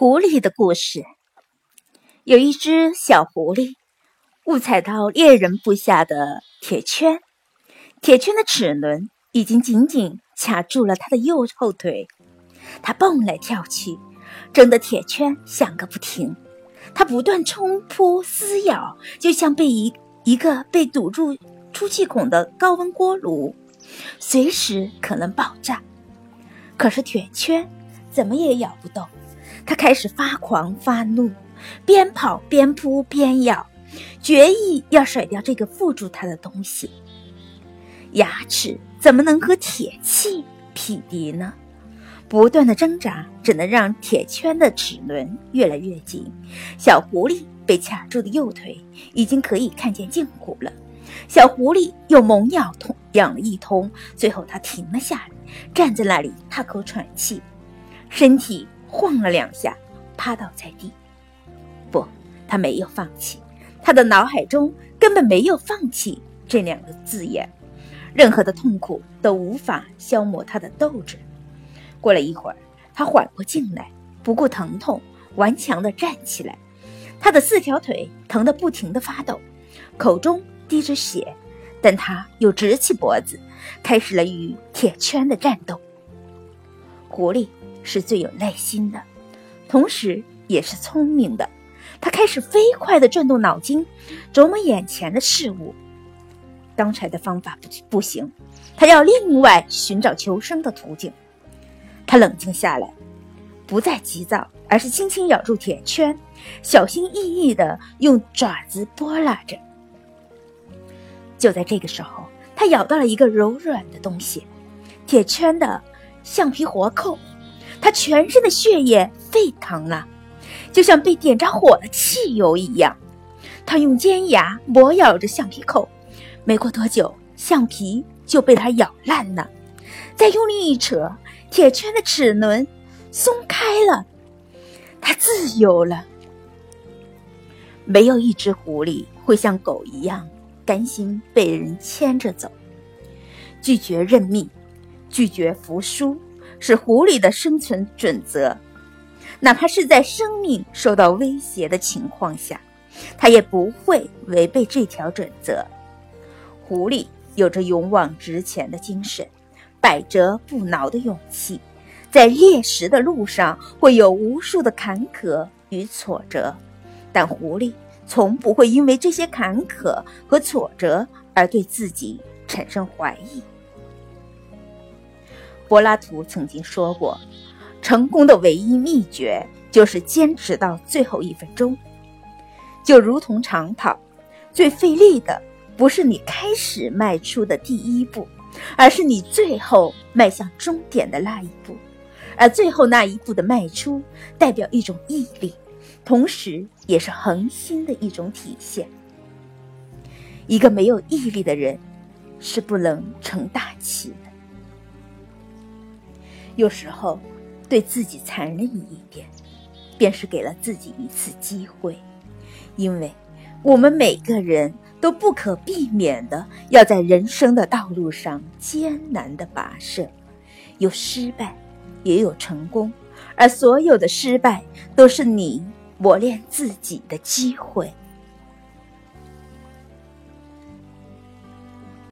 狐狸的故事。有一只小狐狸误踩到猎人布下的铁圈，铁圈的齿轮已经紧紧卡住了它的右后腿。它蹦来跳去，挣得铁圈响个不停。它不断冲扑撕咬，就像被一一个被堵住出气孔的高温锅炉，随时可能爆炸。可是铁圈怎么也咬不动。他开始发狂发怒，边跑边扑边咬，决意要甩掉这个缚住他的东西。牙齿怎么能和铁器匹敌呢？不断的挣扎只能让铁圈的齿轮越来越紧。小狐狸被卡住的右腿已经可以看见胫骨了。小狐狸又猛咬痛，咬了一通，最后它停了下来，站在那里大口喘气，身体。晃了两下，趴倒在地。不，他没有放弃，他的脑海中根本没有“放弃”这两个字眼。任何的痛苦都无法消磨他的斗志。过了一会儿，他缓过劲来，不顾疼痛，顽强地站起来。他的四条腿疼得不停地发抖，口中滴着血，但他又直起脖子，开始了与铁圈的战斗。狐狸。是最有耐心的，同时也是聪明的。他开始飞快地转动脑筋，琢磨眼前的事物。刚才的方法不不行，他要另外寻找求生的途径。他冷静下来，不再急躁，而是轻轻咬住铁圈，小心翼翼地用爪子拨拉着。就在这个时候，他咬到了一个柔软的东西——铁圈的橡皮活扣。他全身的血液沸腾了，就像被点着火的汽油一样。他用尖牙磨咬着橡皮扣，没过多久，橡皮就被他咬烂了。再用力一扯，铁圈的齿轮松开了，他自由了。没有一只狐狸会像狗一样甘心被人牵着走，拒绝认命，拒绝服输。是狐狸的生存准则，哪怕是在生命受到威胁的情况下，它也不会违背这条准则。狐狸有着勇往直前的精神，百折不挠的勇气，在猎食的路上会有无数的坎坷与挫折，但狐狸从不会因为这些坎坷和挫折而对自己产生怀疑。柏拉图曾经说过：“成功的唯一秘诀就是坚持到最后一分钟。”就如同长跑，最费力的不是你开始迈出的第一步，而是你最后迈向终点的那一步。而最后那一步的迈出，代表一种毅力，同时也是恒心的一种体现。一个没有毅力的人，是不能成大器的。有时候，对自己残忍一点，便是给了自己一次机会，因为我们每个人都不可避免的要在人生的道路上艰难的跋涉，有失败，也有成功，而所有的失败都是你磨练自己的机会。